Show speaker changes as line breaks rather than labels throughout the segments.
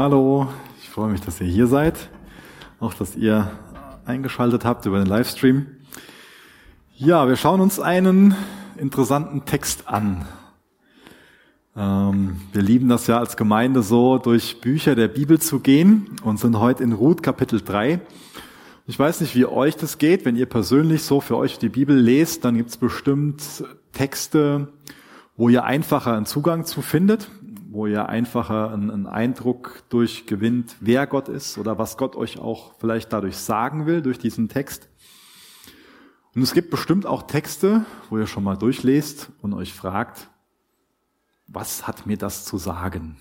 Hallo, ich freue mich, dass ihr hier seid, auch dass ihr eingeschaltet habt über den Livestream. Ja, wir schauen uns einen interessanten Text an. Ähm, wir lieben das ja als Gemeinde so, durch Bücher der Bibel zu gehen und sind heute in Ruth Kapitel 3. Ich weiß nicht, wie euch das geht. Wenn ihr persönlich so für euch die Bibel lest, dann gibt es bestimmt Texte, wo ihr einfacher einen Zugang zu findet, wo ihr einfacher einen, Eindruck durchgewinnt, wer Gott ist oder was Gott euch auch vielleicht dadurch sagen will, durch diesen Text. Und es gibt bestimmt auch Texte, wo ihr schon mal durchlest und euch fragt, was hat mir das zu sagen?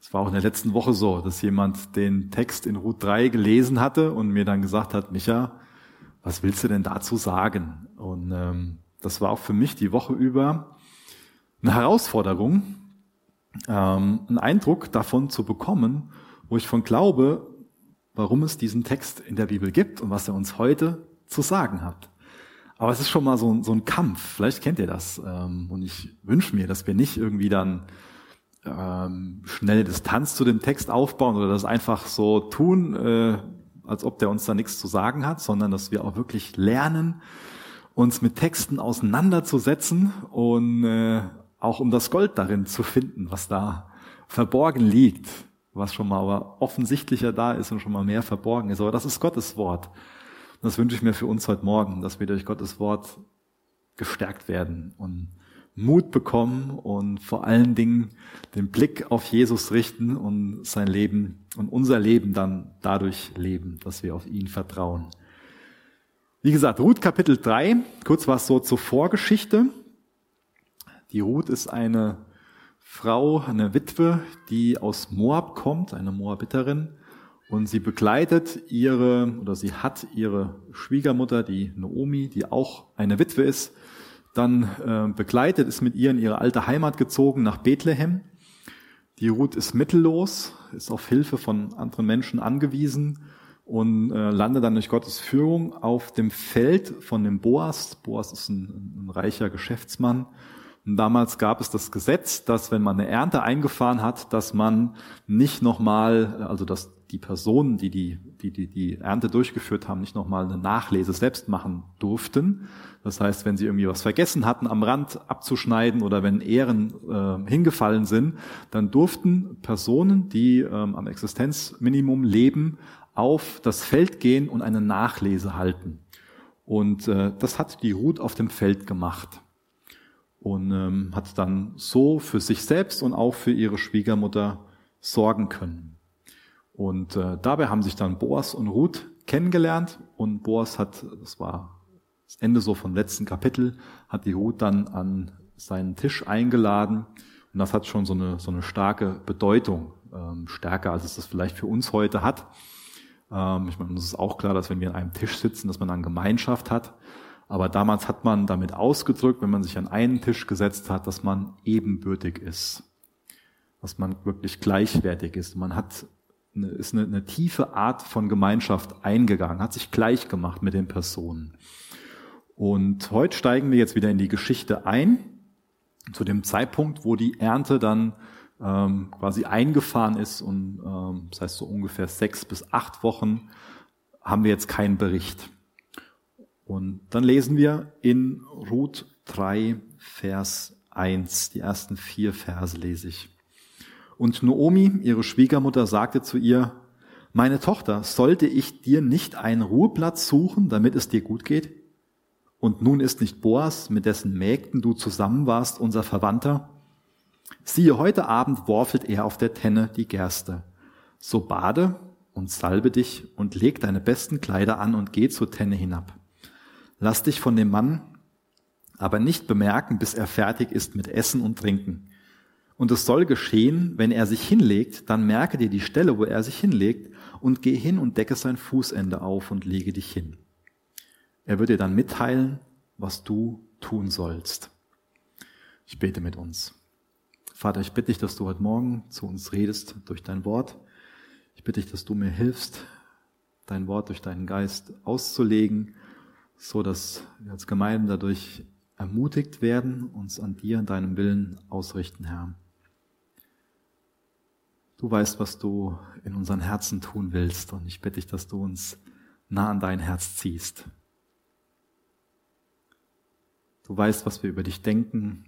Es war auch in der letzten Woche so, dass jemand den Text in Ruth 3 gelesen hatte und mir dann gesagt hat, Micha, was willst du denn dazu sagen? Und ähm, das war auch für mich die Woche über eine Herausforderung, ähm, einen Eindruck davon zu bekommen, wo ich von glaube, warum es diesen Text in der Bibel gibt und was er uns heute zu sagen hat. Aber es ist schon mal so, so ein Kampf. Vielleicht kennt ihr das. Ähm, und ich wünsche mir, dass wir nicht irgendwie dann ähm, schnelle Distanz zu dem Text aufbauen oder das einfach so tun, äh, als ob der uns da nichts zu sagen hat, sondern dass wir auch wirklich lernen, uns mit Texten auseinanderzusetzen und äh, auch um das Gold darin zu finden, was da verborgen liegt, was schon mal aber offensichtlicher da ist und schon mal mehr verborgen ist. Aber das ist Gottes Wort. Und das wünsche ich mir für uns heute Morgen, dass wir durch Gottes Wort gestärkt werden und Mut bekommen und vor allen Dingen den Blick auf Jesus richten und sein Leben und unser Leben dann dadurch leben, dass wir auf ihn vertrauen. Wie gesagt, Ruth Kapitel 3, kurz was so zur Vorgeschichte. Die Ruth ist eine Frau, eine Witwe, die aus Moab kommt, eine Moabiterin. Und sie begleitet ihre, oder sie hat ihre Schwiegermutter, die Naomi, die auch eine Witwe ist, dann äh, begleitet, ist mit ihr in ihre alte Heimat gezogen nach Bethlehem. Die Ruth ist mittellos, ist auf Hilfe von anderen Menschen angewiesen und äh, landet dann durch Gottes Führung auf dem Feld von dem Boas. Boas ist ein, ein reicher Geschäftsmann. Damals gab es das Gesetz, dass wenn man eine Ernte eingefahren hat, dass man nicht nochmal, also dass die Personen, die die, die, die die Ernte durchgeführt haben, nicht nochmal eine Nachlese selbst machen durften. Das heißt, wenn sie irgendwie was vergessen hatten, am Rand abzuschneiden oder wenn Ehren äh, hingefallen sind, dann durften Personen, die ähm, am Existenzminimum leben, auf das Feld gehen und eine Nachlese halten. Und äh, das hat die Ruth auf dem Feld gemacht und ähm, hat dann so für sich selbst und auch für ihre Schwiegermutter sorgen können. Und äh, dabei haben sich dann Boas und Ruth kennengelernt und Boas hat, das war das Ende so vom letzten Kapitel, hat die Ruth dann an seinen Tisch eingeladen und das hat schon so eine, so eine starke Bedeutung, ähm, stärker als es das vielleicht für uns heute hat. Ähm, ich meine, uns ist auch klar, dass wenn wir an einem Tisch sitzen, dass man dann Gemeinschaft hat. Aber damals hat man damit ausgedrückt, wenn man sich an einen Tisch gesetzt hat, dass man ebenbürtig ist, dass man wirklich gleichwertig ist. Man hat eine, ist eine, eine tiefe Art von Gemeinschaft eingegangen, hat sich gleich gemacht mit den Personen. Und heute steigen wir jetzt wieder in die Geschichte ein, zu dem Zeitpunkt, wo die Ernte dann ähm, quasi eingefahren ist und ähm, das heißt so ungefähr sechs bis acht Wochen haben wir jetzt keinen Bericht. Und dann lesen wir in Ruth 3, Vers 1, die ersten vier Verse lese ich. Und Noomi, ihre Schwiegermutter, sagte zu ihr, meine Tochter, sollte ich dir nicht einen Ruheplatz suchen, damit es dir gut geht? Und nun ist nicht Boas, mit dessen Mägden du zusammen warst, unser Verwandter? Siehe, heute Abend worfelt er auf der Tenne die Gerste. So bade und salbe dich und leg deine besten Kleider an und geh zur Tenne hinab. Lass dich von dem Mann aber nicht bemerken, bis er fertig ist mit Essen und Trinken. Und es soll geschehen, wenn er sich hinlegt, dann merke dir die Stelle, wo er sich hinlegt, und geh hin und decke sein Fußende auf und lege dich hin. Er wird dir dann mitteilen, was du tun sollst. Ich bete mit uns. Vater, ich bitte dich, dass du heute Morgen zu uns redest durch dein Wort. Ich bitte dich, dass du mir hilfst, dein Wort durch deinen Geist auszulegen, so dass wir als Gemeinde dadurch ermutigt werden, uns an dir und deinem Willen ausrichten, Herr. Du weißt, was du in unseren Herzen tun willst und ich bitte dich, dass du uns nah an dein Herz ziehst. Du weißt, was wir über dich denken.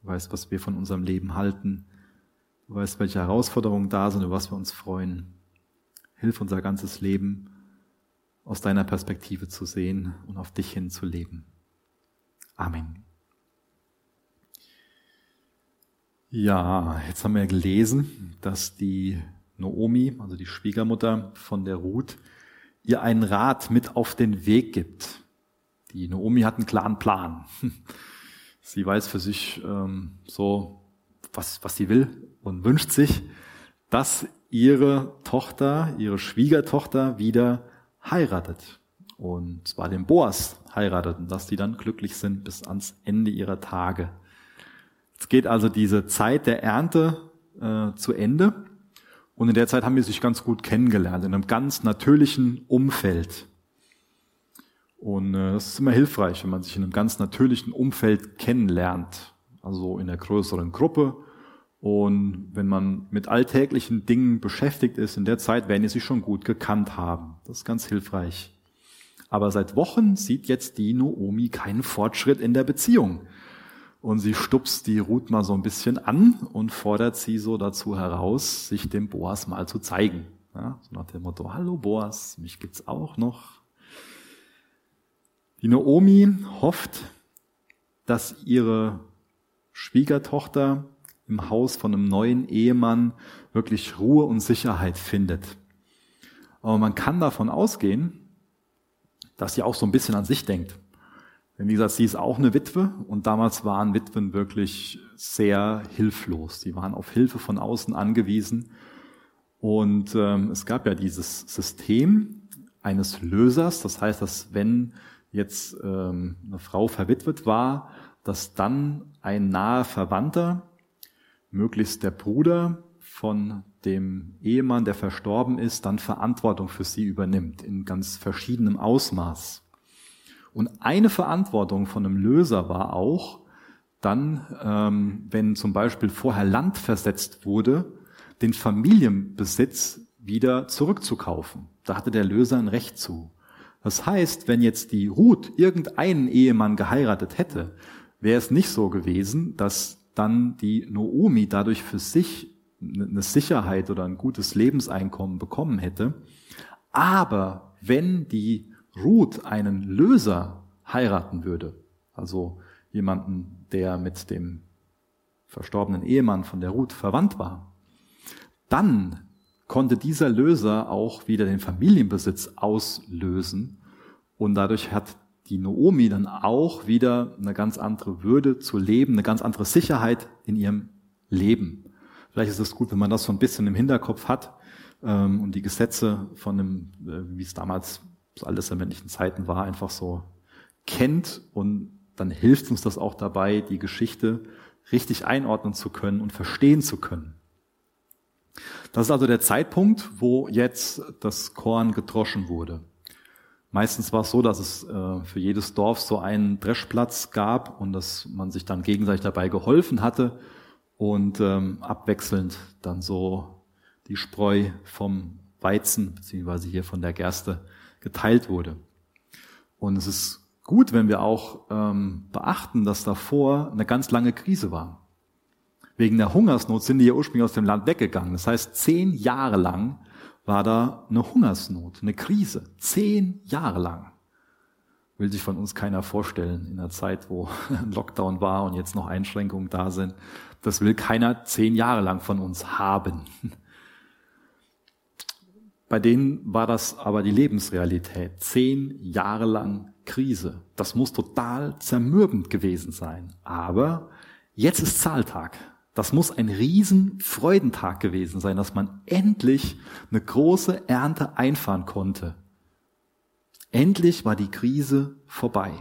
Du weißt, was wir von unserem Leben halten. Du weißt, welche Herausforderungen da sind, über was wir uns freuen. Hilf unser ganzes Leben aus deiner Perspektive zu sehen und auf dich hin zu leben. Amen. Ja, jetzt haben wir gelesen, dass die Noomi, also die Schwiegermutter von der Ruth, ihr einen Rat mit auf den Weg gibt. Die Naomi hat einen klaren Plan. Sie weiß für sich ähm, so, was, was sie will und wünscht sich, dass ihre Tochter, ihre Schwiegertochter wieder heiratet. Und zwar den Boas heiratet und dass die dann glücklich sind bis ans Ende ihrer Tage. Jetzt geht also diese Zeit der Ernte äh, zu Ende. Und in der Zeit haben wir sich ganz gut kennengelernt, in einem ganz natürlichen Umfeld. Und äh, das ist immer hilfreich, wenn man sich in einem ganz natürlichen Umfeld kennenlernt, also in einer größeren Gruppe. Und wenn man mit alltäglichen Dingen beschäftigt ist, in der Zeit werden die sich schon gut gekannt haben. Das ist ganz hilfreich. Aber seit Wochen sieht jetzt die Noomi keinen Fortschritt in der Beziehung. Und sie stupst die Ruth mal so ein bisschen an und fordert sie so dazu heraus, sich dem Boas mal zu zeigen. Ja, so nach dem Motto, hallo Boas, mich gibt's auch noch. Die Naomi hofft, dass ihre Schwiegertochter im Haus von einem neuen Ehemann wirklich Ruhe und Sicherheit findet. Aber man kann davon ausgehen, dass sie auch so ein bisschen an sich denkt. Denn wie gesagt, sie ist auch eine Witwe und damals waren Witwen wirklich sehr hilflos. Sie waren auf Hilfe von außen angewiesen. Und ähm, es gab ja dieses System eines Lösers. Das heißt, dass wenn jetzt ähm, eine Frau verwitwet war, dass dann ein naher Verwandter, möglichst der Bruder von dem Ehemann, der verstorben ist, dann Verantwortung für sie übernimmt in ganz verschiedenem Ausmaß. Und eine Verantwortung von einem Löser war auch, dann, ähm, wenn zum Beispiel vorher Land versetzt wurde, den Familienbesitz wieder zurückzukaufen. Da hatte der Löser ein Recht zu. Das heißt, wenn jetzt die Ruth irgendeinen Ehemann geheiratet hätte, wäre es nicht so gewesen, dass dann die Noomi dadurch für sich eine Sicherheit oder ein gutes Lebenseinkommen bekommen hätte. Aber wenn die Ruth einen Löser heiraten würde, also jemanden, der mit dem verstorbenen Ehemann von der Ruth verwandt war, dann konnte dieser Löser auch wieder den Familienbesitz auslösen und dadurch hat die Noomi dann auch wieder eine ganz andere Würde zu leben, eine ganz andere Sicherheit in ihrem Leben. Vielleicht ist es gut, wenn man das so ein bisschen im Hinterkopf hat ähm, und die Gesetze von dem, äh, wie es damals zu alttestamentlichen Zeiten war, einfach so kennt und dann hilft uns das auch dabei, die Geschichte richtig einordnen zu können und verstehen zu können. Das ist also der Zeitpunkt, wo jetzt das Korn gedroschen wurde. Meistens war es so, dass es äh, für jedes Dorf so einen Dreschplatz gab und dass man sich dann gegenseitig dabei geholfen hatte und ähm, abwechselnd dann so die Spreu vom Weizen beziehungsweise hier von der Gerste geteilt wurde. Und es ist gut, wenn wir auch ähm, beachten, dass davor eine ganz lange Krise war. Wegen der Hungersnot sind die ja ursprünglich aus dem Land weggegangen. Das heißt, zehn Jahre lang war da eine Hungersnot, eine Krise. Zehn Jahre lang. Will sich von uns keiner vorstellen in einer Zeit, wo ein Lockdown war und jetzt noch Einschränkungen da sind. Das will keiner zehn Jahre lang von uns haben. Bei denen war das aber die Lebensrealität. Zehn Jahre lang Krise. Das muss total zermürbend gewesen sein. Aber jetzt ist Zahltag. Das muss ein riesen Freudentag gewesen sein, dass man endlich eine große Ernte einfahren konnte. Endlich war die Krise vorbei.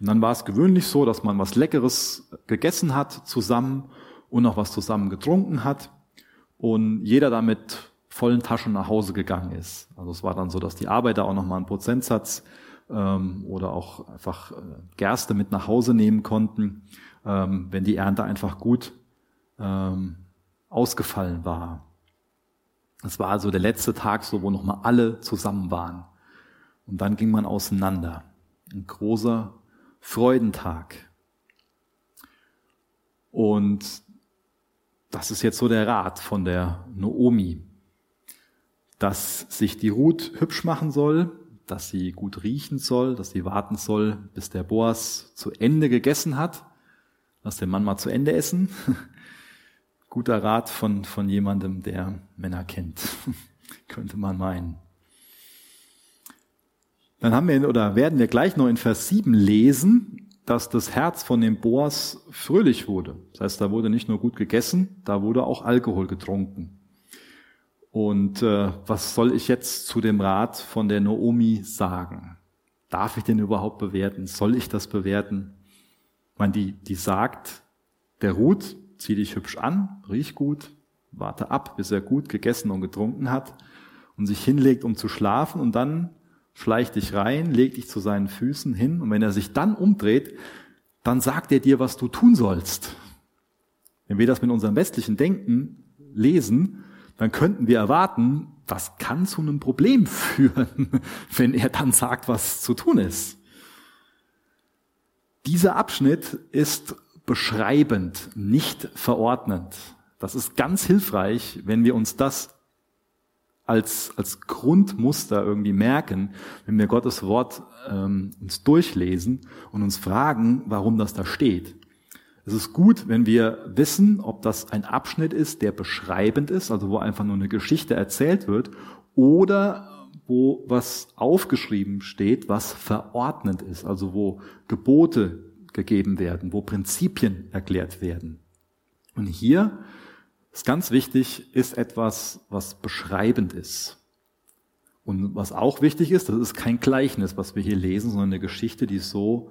Und dann war es gewöhnlich so, dass man was Leckeres gegessen hat zusammen und noch was zusammen getrunken hat und jeder damit vollen Taschen nach Hause gegangen ist. Also es war dann so, dass die Arbeiter auch nochmal einen Prozentsatz ähm, oder auch einfach äh, Gerste mit nach Hause nehmen konnten ähm, wenn die Ernte einfach gut ähm, ausgefallen war. Es war also der letzte Tag, so wo nochmal alle zusammen waren. Und dann ging man auseinander. Ein großer Freudentag. Und das ist jetzt so der Rat von der Noomi, dass sich die Ruth hübsch machen soll, dass sie gut riechen soll, dass sie warten soll, bis der Boas zu Ende gegessen hat. Lass den Mann mal zu Ende essen. Guter Rat von, von jemandem, der Männer kennt, könnte man meinen. Dann haben wir, oder werden wir gleich noch in Vers 7 lesen, dass das Herz von dem Boas fröhlich wurde. Das heißt, da wurde nicht nur gut gegessen, da wurde auch Alkohol getrunken. Und äh, was soll ich jetzt zu dem Rat von der Noomi sagen? Darf ich den überhaupt bewerten? Soll ich das bewerten? Meine, die, die sagt, der Ruth, zieh dich hübsch an, riech gut, warte ab, bis er gut gegessen und getrunken hat und sich hinlegt, um zu schlafen und dann schleich dich rein, leg dich zu seinen Füßen hin und wenn er sich dann umdreht, dann sagt er dir, was du tun sollst. Wenn wir das mit unserem westlichen Denken lesen, dann könnten wir erwarten, das kann zu einem Problem führen, wenn er dann sagt, was zu tun ist. Dieser Abschnitt ist beschreibend, nicht verordnend. Das ist ganz hilfreich, wenn wir uns das als, als Grundmuster irgendwie merken, wenn wir Gottes Wort ähm, uns durchlesen und uns fragen, warum das da steht. Es ist gut, wenn wir wissen, ob das ein Abschnitt ist, der beschreibend ist, also wo einfach nur eine Geschichte erzählt wird, oder wo was aufgeschrieben steht, was verordnet ist, also wo Gebote gegeben werden, wo Prinzipien erklärt werden. Und hier ist ganz wichtig, ist etwas, was beschreibend ist. Und was auch wichtig ist, das ist kein Gleichnis, was wir hier lesen, sondern eine Geschichte, die so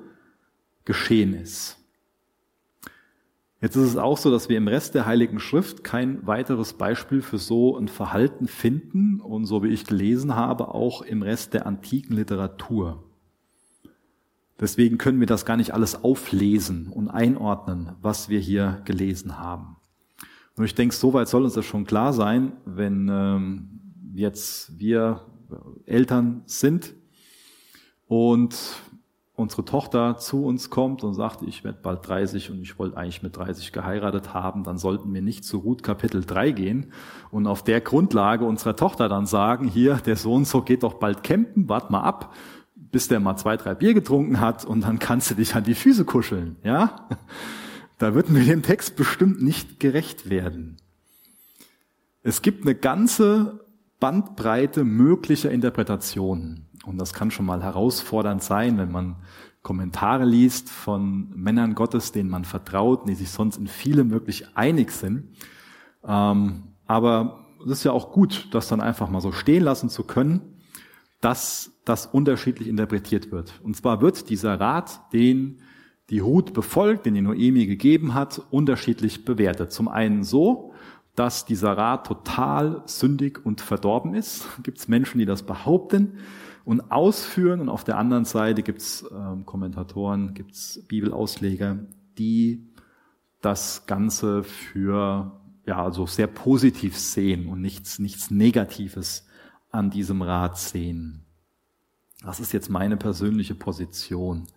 geschehen ist. Jetzt ist es auch so, dass wir im Rest der Heiligen Schrift kein weiteres Beispiel für so ein Verhalten finden und so wie ich gelesen habe, auch im Rest der antiken Literatur. Deswegen können wir das gar nicht alles auflesen und einordnen, was wir hier gelesen haben. Und ich denke, soweit soll uns das schon klar sein, wenn ähm, jetzt wir Eltern sind und unsere Tochter zu uns kommt und sagt, ich werde bald 30 und ich wollte eigentlich mit 30 geheiratet haben, dann sollten wir nicht zu Ruth Kapitel 3 gehen und auf der Grundlage unserer Tochter dann sagen, hier, der Sohn so geht doch bald campen, wart mal ab, bis der mal zwei, drei Bier getrunken hat und dann kannst du dich an die Füße kuscheln, ja? Da würden wir dem Text bestimmt nicht gerecht werden. Es gibt eine ganze Bandbreite möglicher Interpretationen. Und das kann schon mal herausfordernd sein, wenn man Kommentare liest von Männern Gottes, denen man vertraut, die sich sonst in vielem wirklich einig sind. Ähm, aber es ist ja auch gut, das dann einfach mal so stehen lassen zu können, dass das unterschiedlich interpretiert wird. Und zwar wird dieser Rat, den die Ruth befolgt, den die Noemi gegeben hat, unterschiedlich bewertet. Zum einen so, dass dieser Rat total sündig und verdorben ist. Gibt es Menschen, die das behaupten und ausführen. Und auf der anderen Seite gibt es ähm, Kommentatoren, gibt es Bibelausleger, die das Ganze für ja also sehr positiv sehen und nichts nichts Negatives an diesem Rat sehen. Das ist jetzt meine persönliche Position.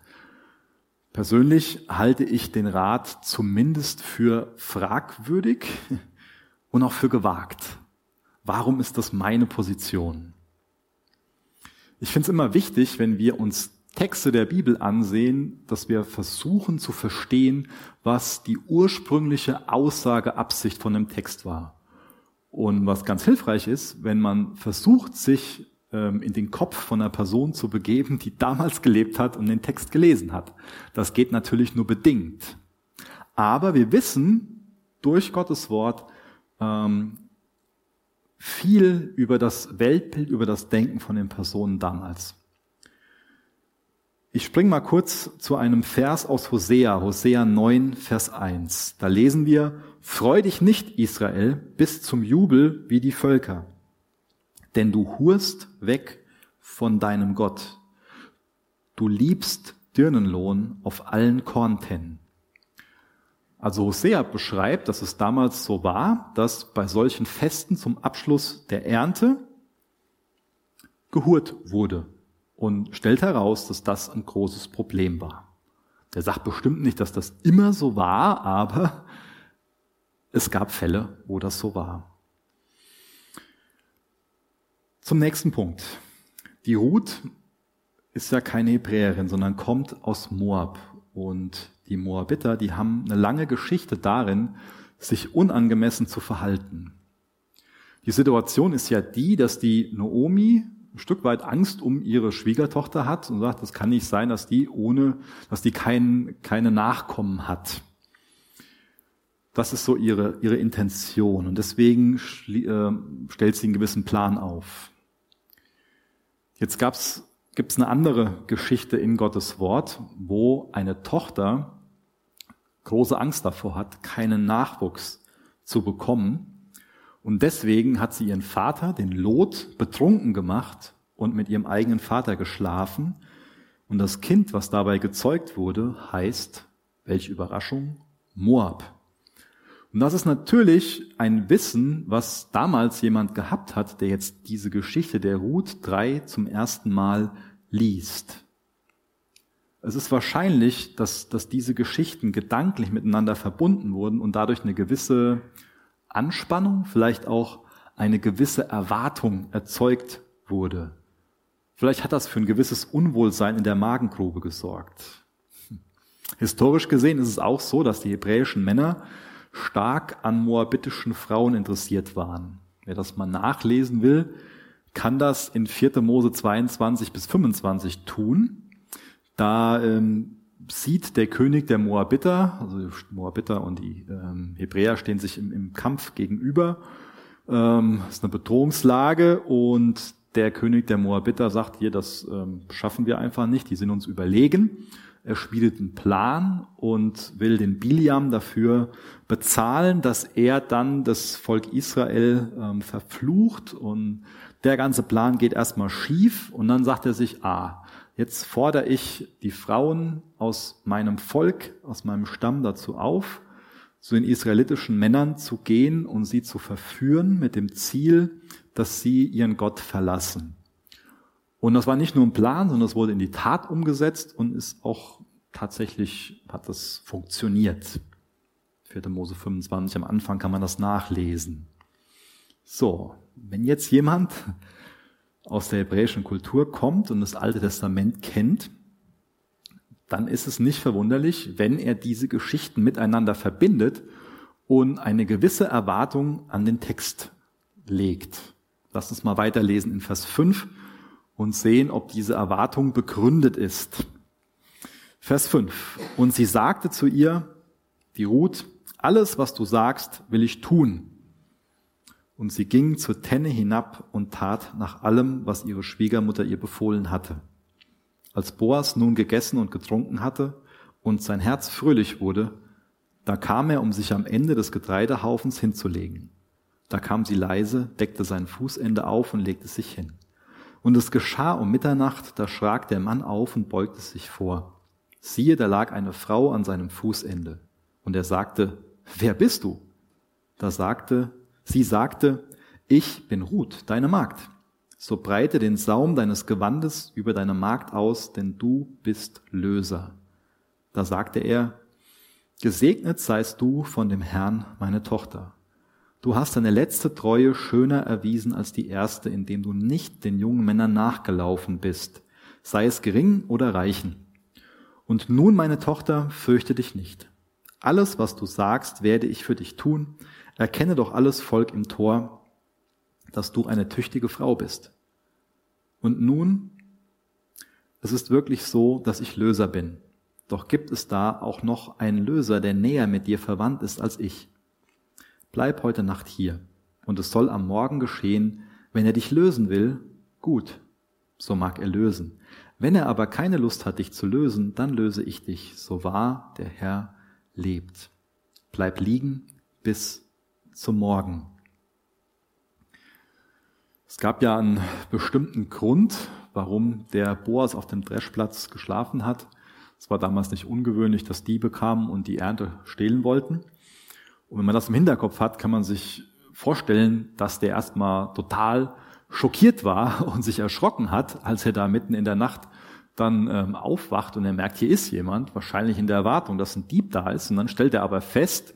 Persönlich halte ich den Rat zumindest für fragwürdig und auch für gewagt. Warum ist das meine Position? Ich finde es immer wichtig, wenn wir uns Texte der Bibel ansehen, dass wir versuchen zu verstehen, was die ursprüngliche Aussageabsicht von dem Text war. Und was ganz hilfreich ist, wenn man versucht, sich ähm, in den Kopf von einer Person zu begeben, die damals gelebt hat und den Text gelesen hat. Das geht natürlich nur bedingt. Aber wir wissen durch Gottes Wort, ähm, viel über das Weltbild, über das Denken von den Personen damals. Ich springe mal kurz zu einem Vers aus Hosea, Hosea 9, Vers 1. Da lesen wir, Freu dich nicht, Israel, bis zum Jubel wie die Völker, denn du hurst weg von deinem Gott. Du liebst Dirnenlohn auf allen Korntennen. Also Hosea beschreibt, dass es damals so war, dass bei solchen Festen zum Abschluss der Ernte gehurt wurde und stellt heraus, dass das ein großes Problem war. Der sagt bestimmt nicht, dass das immer so war, aber es gab Fälle, wo das so war. Zum nächsten Punkt. Die Ruth ist ja keine Hebräerin, sondern kommt aus Moab. Und die Moabiter, die haben eine lange Geschichte darin, sich unangemessen zu verhalten. Die Situation ist ja die, dass die Noomi ein Stück weit Angst um ihre Schwiegertochter hat und sagt, das kann nicht sein, dass die ohne, dass die kein, keine Nachkommen hat. Das ist so ihre, ihre Intention und deswegen äh, stellt sie einen gewissen Plan auf. Jetzt gab's, gibt's eine andere Geschichte in Gottes Wort, wo eine Tochter große Angst davor hat, keinen Nachwuchs zu bekommen. Und deswegen hat sie ihren Vater, den Lot, betrunken gemacht und mit ihrem eigenen Vater geschlafen. Und das Kind, was dabei gezeugt wurde, heißt, welche Überraschung, Moab. Und das ist natürlich ein Wissen, was damals jemand gehabt hat, der jetzt diese Geschichte der Ruth 3 zum ersten Mal liest. Es ist wahrscheinlich, dass, dass diese Geschichten gedanklich miteinander verbunden wurden und dadurch eine gewisse Anspannung, vielleicht auch eine gewisse Erwartung erzeugt wurde. Vielleicht hat das für ein gewisses Unwohlsein in der Magengrube gesorgt. Historisch gesehen ist es auch so, dass die hebräischen Männer stark an moabitischen Frauen interessiert waren. Wer das mal nachlesen will, kann das in 4. Mose 22 bis 25 tun. Da ähm, sieht der König der Moabiter, also Moabiter und die ähm, Hebräer stehen sich im, im Kampf gegenüber. Ähm, ist eine Bedrohungslage und der König der Moabiter sagt hier, das ähm, schaffen wir einfach nicht, die sind uns überlegen. Er schmiedet einen Plan und will den Biliam dafür bezahlen, dass er dann das Volk Israel ähm, verflucht und der ganze Plan geht erstmal schief und dann sagt er sich, ah, Jetzt fordere ich die Frauen aus meinem Volk, aus meinem Stamm dazu auf, zu den israelitischen Männern zu gehen und sie zu verführen mit dem Ziel, dass sie ihren Gott verlassen. Und das war nicht nur ein Plan, sondern es wurde in die Tat umgesetzt und ist auch tatsächlich, hat das funktioniert. 4. Mose 25, am Anfang kann man das nachlesen. So, wenn jetzt jemand aus der hebräischen Kultur kommt und das Alte Testament kennt, dann ist es nicht verwunderlich, wenn er diese Geschichten miteinander verbindet und eine gewisse Erwartung an den Text legt. Lass uns mal weiterlesen in Vers 5 und sehen, ob diese Erwartung begründet ist. Vers 5. Und sie sagte zu ihr, die Ruth, alles, was du sagst, will ich tun. Und sie ging zur Tenne hinab und tat nach allem, was ihre Schwiegermutter ihr befohlen hatte. Als Boas nun gegessen und getrunken hatte und sein Herz fröhlich wurde, da kam er, um sich am Ende des Getreidehaufens hinzulegen. Da kam sie leise, deckte sein Fußende auf und legte sich hin. Und es geschah um Mitternacht, da schrak der Mann auf und beugte sich vor. Siehe, da lag eine Frau an seinem Fußende. Und er sagte, wer bist du? Da sagte Sie sagte, ich bin Ruth, deine Magd. So breite den Saum deines Gewandes über deine Magd aus, denn du bist Löser. Da sagte er, Gesegnet seist du von dem Herrn, meine Tochter. Du hast deine letzte Treue schöner erwiesen als die erste, indem du nicht den jungen Männern nachgelaufen bist, sei es gering oder reichen. Und nun, meine Tochter, fürchte dich nicht. Alles, was du sagst, werde ich für dich tun, Erkenne doch alles Volk im Tor, dass du eine tüchtige Frau bist. Und nun, es ist wirklich so, dass ich Löser bin. Doch gibt es da auch noch einen Löser, der näher mit dir verwandt ist als ich. Bleib heute Nacht hier, und es soll am Morgen geschehen, wenn er dich lösen will, gut, so mag er lösen. Wenn er aber keine Lust hat, dich zu lösen, dann löse ich dich, so wahr der Herr lebt. Bleib liegen bis zum Morgen. Es gab ja einen bestimmten Grund, warum der Boas auf dem Dreschplatz geschlafen hat. Es war damals nicht ungewöhnlich, dass Diebe kamen und die Ernte stehlen wollten. Und wenn man das im Hinterkopf hat, kann man sich vorstellen, dass der erstmal total schockiert war und sich erschrocken hat, als er da mitten in der Nacht dann ähm, aufwacht und er merkt, hier ist jemand, wahrscheinlich in der Erwartung, dass ein Dieb da ist. Und dann stellt er aber fest,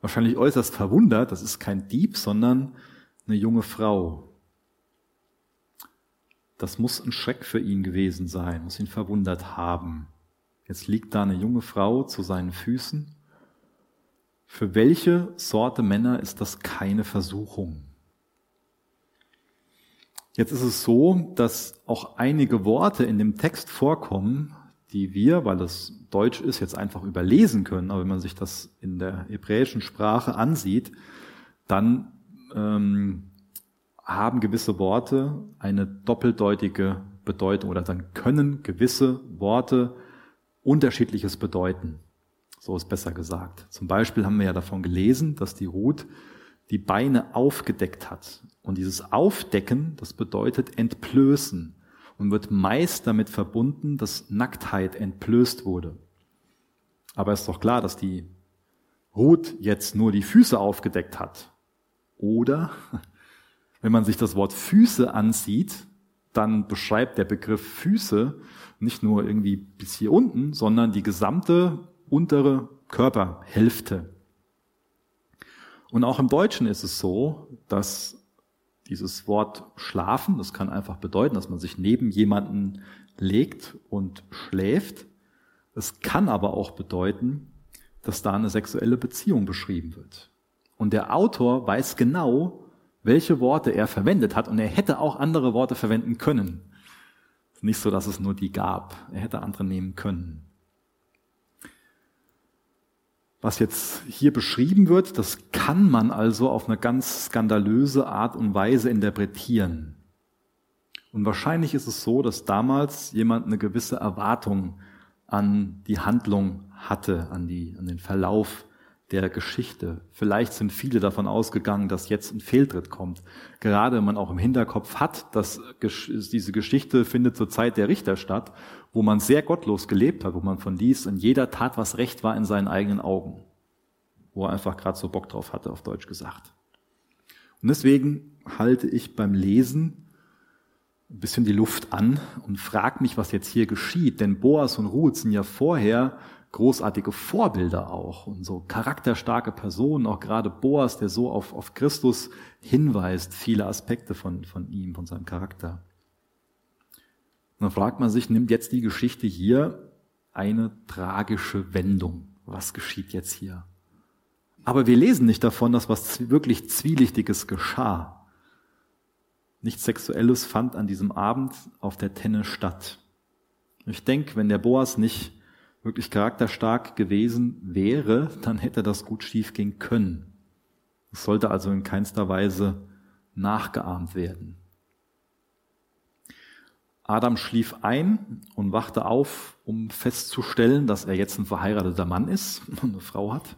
wahrscheinlich äußerst verwundert, das ist kein Dieb, sondern eine junge Frau. Das muss ein Schreck für ihn gewesen sein, muss ihn verwundert haben. Jetzt liegt da eine junge Frau zu seinen Füßen. Für welche Sorte Männer ist das keine Versuchung? Jetzt ist es so, dass auch einige Worte in dem Text vorkommen, die wir, weil es Deutsch ist, jetzt einfach überlesen können. Aber wenn man sich das in der hebräischen Sprache ansieht, dann ähm, haben gewisse Worte eine doppeldeutige Bedeutung oder dann können gewisse Worte unterschiedliches bedeuten. So ist besser gesagt. Zum Beispiel haben wir ja davon gelesen, dass die Ruth die Beine aufgedeckt hat. Und dieses Aufdecken, das bedeutet entblößen und wird meist damit verbunden, dass Nacktheit entblößt wurde. Aber es ist doch klar, dass die Ruth jetzt nur die Füße aufgedeckt hat. Oder wenn man sich das Wort Füße ansieht, dann beschreibt der Begriff Füße nicht nur irgendwie bis hier unten, sondern die gesamte untere Körperhälfte. Und auch im Deutschen ist es so, dass dieses Wort schlafen, das kann einfach bedeuten, dass man sich neben jemanden legt und schläft. Es kann aber auch bedeuten, dass da eine sexuelle Beziehung beschrieben wird. Und der Autor weiß genau, welche Worte er verwendet hat und er hätte auch andere Worte verwenden können. Nicht so, dass es nur die gab. Er hätte andere nehmen können. Was jetzt hier beschrieben wird, das kann man also auf eine ganz skandalöse Art und Weise interpretieren. Und wahrscheinlich ist es so, dass damals jemand eine gewisse Erwartung an die Handlung hatte, an, die, an den Verlauf der Geschichte. Vielleicht sind viele davon ausgegangen, dass jetzt ein Fehltritt kommt. Gerade wenn man auch im Hinterkopf hat, dass diese Geschichte findet zur Zeit der Richter statt, wo man sehr gottlos gelebt hat, wo man von dies in jeder Tat, was recht war, in seinen eigenen Augen. Wo er einfach gerade so Bock drauf hatte, auf Deutsch gesagt. Und deswegen halte ich beim Lesen ein bisschen die Luft an und frage mich, was jetzt hier geschieht. Denn Boas und Ruth sind ja vorher großartige Vorbilder auch und so charakterstarke Personen, auch gerade Boas, der so auf, auf Christus hinweist, viele Aspekte von, von ihm, von seinem Charakter. Und dann fragt man sich, nimmt jetzt die Geschichte hier eine tragische Wendung? Was geschieht jetzt hier? Aber wir lesen nicht davon, dass was wirklich Zwielichtiges geschah. Nichts Sexuelles fand an diesem Abend auf der Tenne statt. Ich denke, wenn der Boas nicht wirklich charakterstark gewesen wäre, dann hätte das gut schief gehen können. Es sollte also in keinster Weise nachgeahmt werden. Adam schlief ein und wachte auf, um festzustellen, dass er jetzt ein verheirateter Mann ist und eine Frau hat.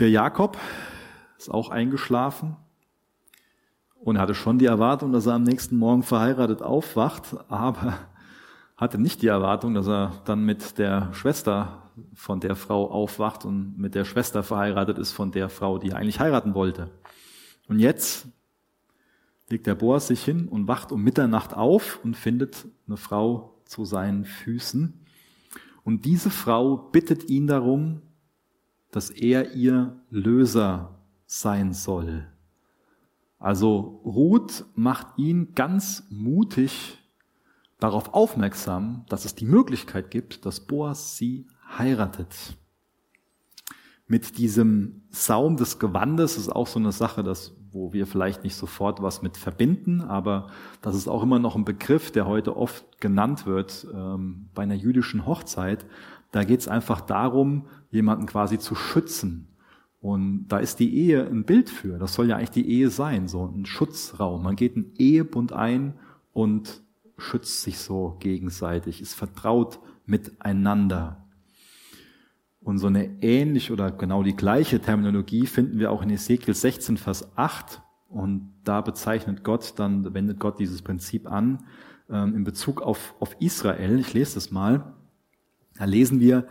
Der Jakob ist auch eingeschlafen und hatte schon die Erwartung, dass er am nächsten Morgen verheiratet aufwacht, aber hatte nicht die Erwartung, dass er dann mit der Schwester von der Frau aufwacht und mit der Schwester verheiratet ist von der Frau, die er eigentlich heiraten wollte. Und jetzt legt der Boas sich hin und wacht um Mitternacht auf und findet eine Frau zu seinen Füßen. Und diese Frau bittet ihn darum, dass er ihr Löser sein soll. Also Ruth macht ihn ganz mutig darauf aufmerksam, dass es die Möglichkeit gibt, dass Boas sie heiratet. Mit diesem Saum des Gewandes ist auch so eine Sache, dass, wo wir vielleicht nicht sofort was mit verbinden, aber das ist auch immer noch ein Begriff, der heute oft genannt wird ähm, bei einer jüdischen Hochzeit. Da geht es einfach darum, jemanden quasi zu schützen. Und da ist die Ehe ein Bild für. Das soll ja eigentlich die Ehe sein, so ein Schutzraum. Man geht einen Ehebund ein und schützt sich so gegenseitig, ist vertraut miteinander. Und so eine ähnliche oder genau die gleiche Terminologie finden wir auch in Ezekiel 16, Vers 8. Und da bezeichnet Gott, dann wendet Gott dieses Prinzip an, ähm, in Bezug auf, auf Israel. Ich lese das mal. Da lesen wir,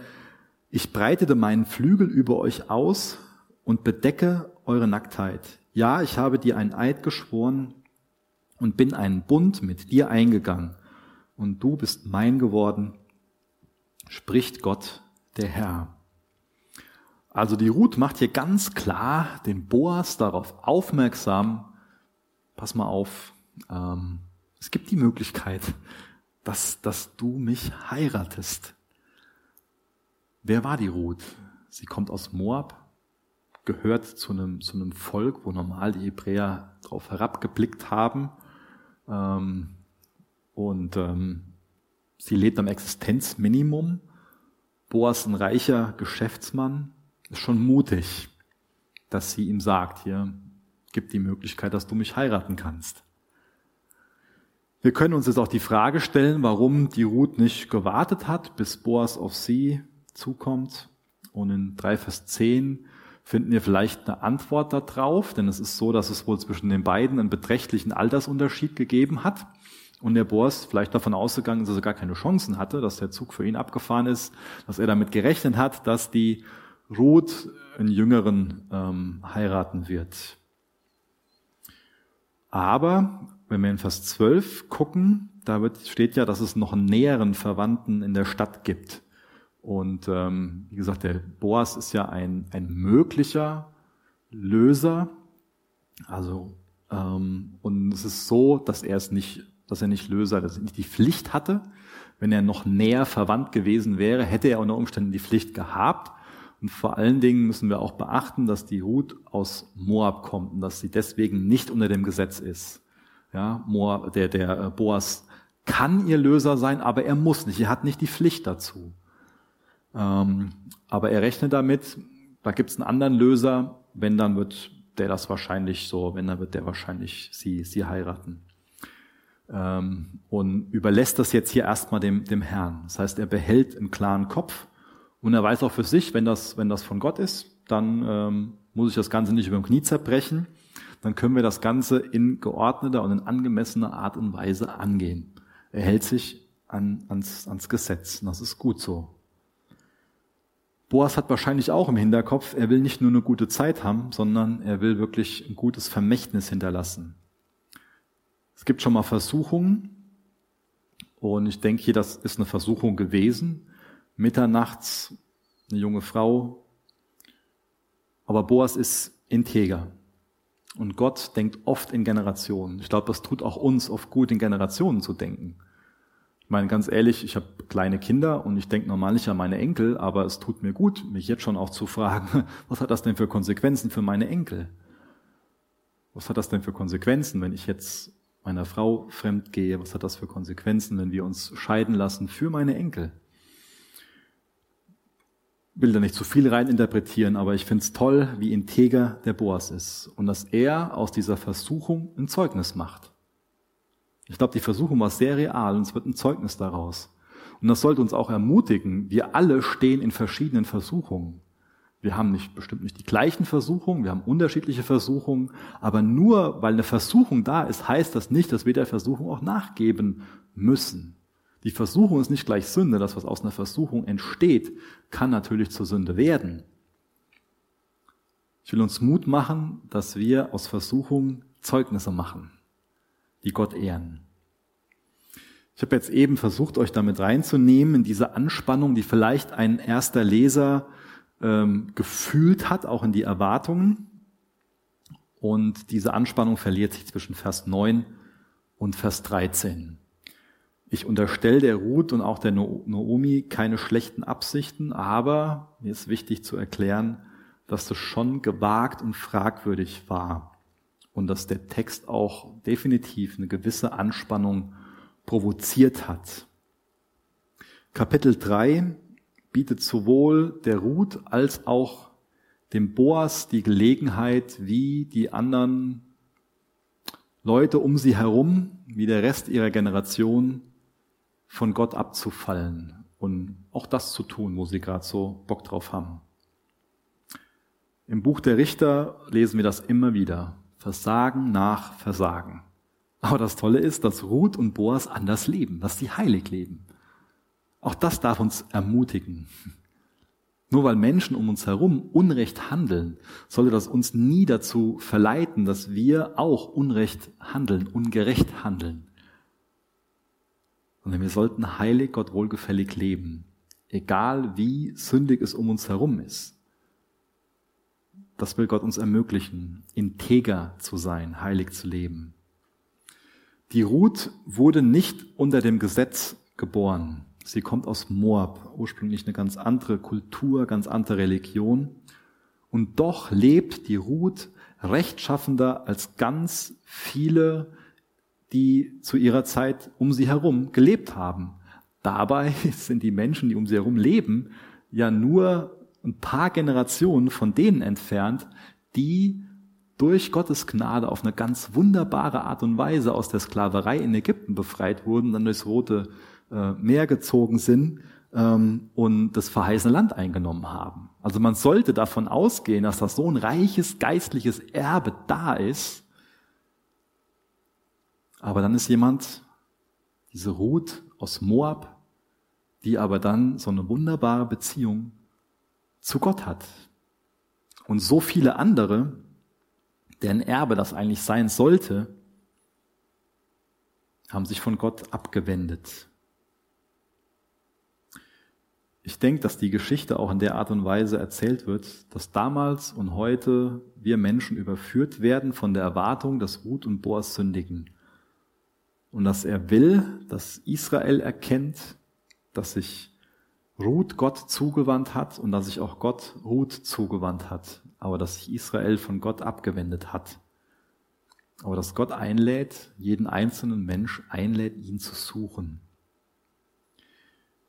ich breitete meinen Flügel über euch aus und bedecke eure Nacktheit. Ja, ich habe dir ein Eid geschworen und bin einen Bund mit dir eingegangen. Und du bist mein geworden, spricht Gott, der Herr. Also die Ruth macht hier ganz klar den Boas darauf aufmerksam, pass mal auf, ähm, es gibt die Möglichkeit, dass, dass du mich heiratest. Wer war die Ruth? Sie kommt aus Moab, gehört zu einem, zu einem Volk, wo normal die Hebräer darauf herabgeblickt haben. Ähm, und ähm, sie lebt am Existenzminimum. Boas, ein reicher Geschäftsmann, ist schon mutig, dass sie ihm sagt, hier gibt die Möglichkeit, dass du mich heiraten kannst. Wir können uns jetzt auch die Frage stellen, warum die Ruth nicht gewartet hat, bis Boas auf sie zukommt. Und in 3 Vers 10 finden wir vielleicht eine Antwort darauf, denn es ist so, dass es wohl zwischen den beiden einen beträchtlichen Altersunterschied gegeben hat. Und der Boas vielleicht davon ausgegangen ist, dass er gar keine Chancen hatte, dass der Zug für ihn abgefahren ist, dass er damit gerechnet hat, dass die Ruth einen Jüngeren ähm, heiraten wird. Aber wenn wir in Vers 12 gucken, da wird, steht ja, dass es noch einen näheren Verwandten in der Stadt gibt. Und ähm, wie gesagt, der Boas ist ja ein, ein möglicher Löser. Also ähm, und es ist so, dass er es nicht, dass er nicht Löser, dass er nicht die Pflicht hatte. Wenn er noch näher verwandt gewesen wäre, hätte er unter Umständen die Pflicht gehabt. Und vor allen Dingen müssen wir auch beachten, dass die Ruth aus Moab kommt und dass sie deswegen nicht unter dem Gesetz ist. Ja, Moab, der, der äh, Boas kann ihr Löser sein, aber er muss nicht. Er hat nicht die Pflicht dazu. Ähm, aber er rechnet damit, da gibt es einen anderen Löser, wenn dann wird der das wahrscheinlich so, wenn dann wird der wahrscheinlich sie, sie heiraten. Ähm, und überlässt das jetzt hier erstmal dem, dem Herrn. Das heißt, er behält einen klaren Kopf und er weiß auch für sich, wenn das, wenn das von Gott ist, dann ähm, muss ich das Ganze nicht über dem Knie zerbrechen. Dann können wir das Ganze in geordneter und in angemessener Art und Weise angehen. Er hält sich an, ans, ans Gesetz. Und das ist gut so. Boas hat wahrscheinlich auch im Hinterkopf, er will nicht nur eine gute Zeit haben, sondern er will wirklich ein gutes Vermächtnis hinterlassen. Es gibt schon mal Versuchungen und ich denke hier, das ist eine Versuchung gewesen. Mitternachts eine junge Frau. Aber Boas ist integer. Und Gott denkt oft in Generationen. Ich glaube, das tut auch uns oft gut, in Generationen zu denken meine, ganz ehrlich, ich habe kleine Kinder und ich denke normal nicht an meine Enkel, aber es tut mir gut, mich jetzt schon auch zu fragen, was hat das denn für Konsequenzen für meine Enkel? Was hat das denn für Konsequenzen, wenn ich jetzt meiner Frau fremd gehe? Was hat das für Konsequenzen, wenn wir uns scheiden lassen für meine Enkel? Will da nicht zu viel reininterpretieren, aber ich finde es toll, wie integer der Boas ist und dass er aus dieser Versuchung ein Zeugnis macht. Ich glaube, die Versuchung war sehr real und es wird ein Zeugnis daraus. Und das sollte uns auch ermutigen. Wir alle stehen in verschiedenen Versuchungen. Wir haben nicht, bestimmt nicht die gleichen Versuchungen, wir haben unterschiedliche Versuchungen, aber nur weil eine Versuchung da ist, heißt das nicht, dass wir der Versuchung auch nachgeben müssen. Die Versuchung ist nicht gleich Sünde. Das, was aus einer Versuchung entsteht, kann natürlich zur Sünde werden. Ich will uns Mut machen, dass wir aus Versuchungen Zeugnisse machen die Gott ehren. Ich habe jetzt eben versucht, euch damit reinzunehmen in diese Anspannung, die vielleicht ein erster Leser ähm, gefühlt hat, auch in die Erwartungen. Und diese Anspannung verliert sich zwischen Vers 9 und Vers 13. Ich unterstelle der Ruth und auch der Noomi keine schlechten Absichten, aber mir ist wichtig zu erklären, dass das schon gewagt und fragwürdig war und dass der Text auch definitiv eine gewisse Anspannung provoziert hat. Kapitel 3 bietet sowohl der Ruth als auch dem Boas die Gelegenheit, wie die anderen Leute um sie herum, wie der Rest ihrer Generation, von Gott abzufallen und auch das zu tun, wo sie gerade so Bock drauf haben. Im Buch der Richter lesen wir das immer wieder. Versagen nach Versagen. Aber das Tolle ist, dass Ruth und Boas anders leben, dass sie heilig leben. Auch das darf uns ermutigen. Nur weil Menschen um uns herum Unrecht handeln, sollte das uns nie dazu verleiten, dass wir auch Unrecht handeln, ungerecht handeln. Sondern wir sollten heilig, Gott wohlgefällig leben, egal wie sündig es um uns herum ist. Das will Gott uns ermöglichen, integer zu sein, heilig zu leben. Die Ruth wurde nicht unter dem Gesetz geboren. Sie kommt aus Moab, ursprünglich eine ganz andere Kultur, ganz andere Religion. Und doch lebt die Ruth rechtschaffender als ganz viele, die zu ihrer Zeit um sie herum gelebt haben. Dabei sind die Menschen, die um sie herum leben, ja nur ein paar Generationen von denen entfernt, die durch Gottes Gnade auf eine ganz wunderbare Art und Weise aus der Sklaverei in Ägypten befreit wurden, dann durchs Rote äh, Meer gezogen sind ähm, und das verheißene Land eingenommen haben. Also man sollte davon ausgehen, dass das so ein reiches geistliches Erbe da ist. Aber dann ist jemand, diese Ruth aus Moab, die aber dann so eine wunderbare Beziehung zu Gott hat. Und so viele andere, deren Erbe das eigentlich sein sollte, haben sich von Gott abgewendet. Ich denke, dass die Geschichte auch in der Art und Weise erzählt wird, dass damals und heute wir Menschen überführt werden von der Erwartung, dass Ruth und Boas sündigen. Und dass er will, dass Israel erkennt, dass sich Ruth Gott zugewandt hat und dass sich auch Gott Ruth zugewandt hat, aber dass sich Israel von Gott abgewendet hat. Aber dass Gott einlädt, jeden einzelnen Mensch einlädt, ihn zu suchen.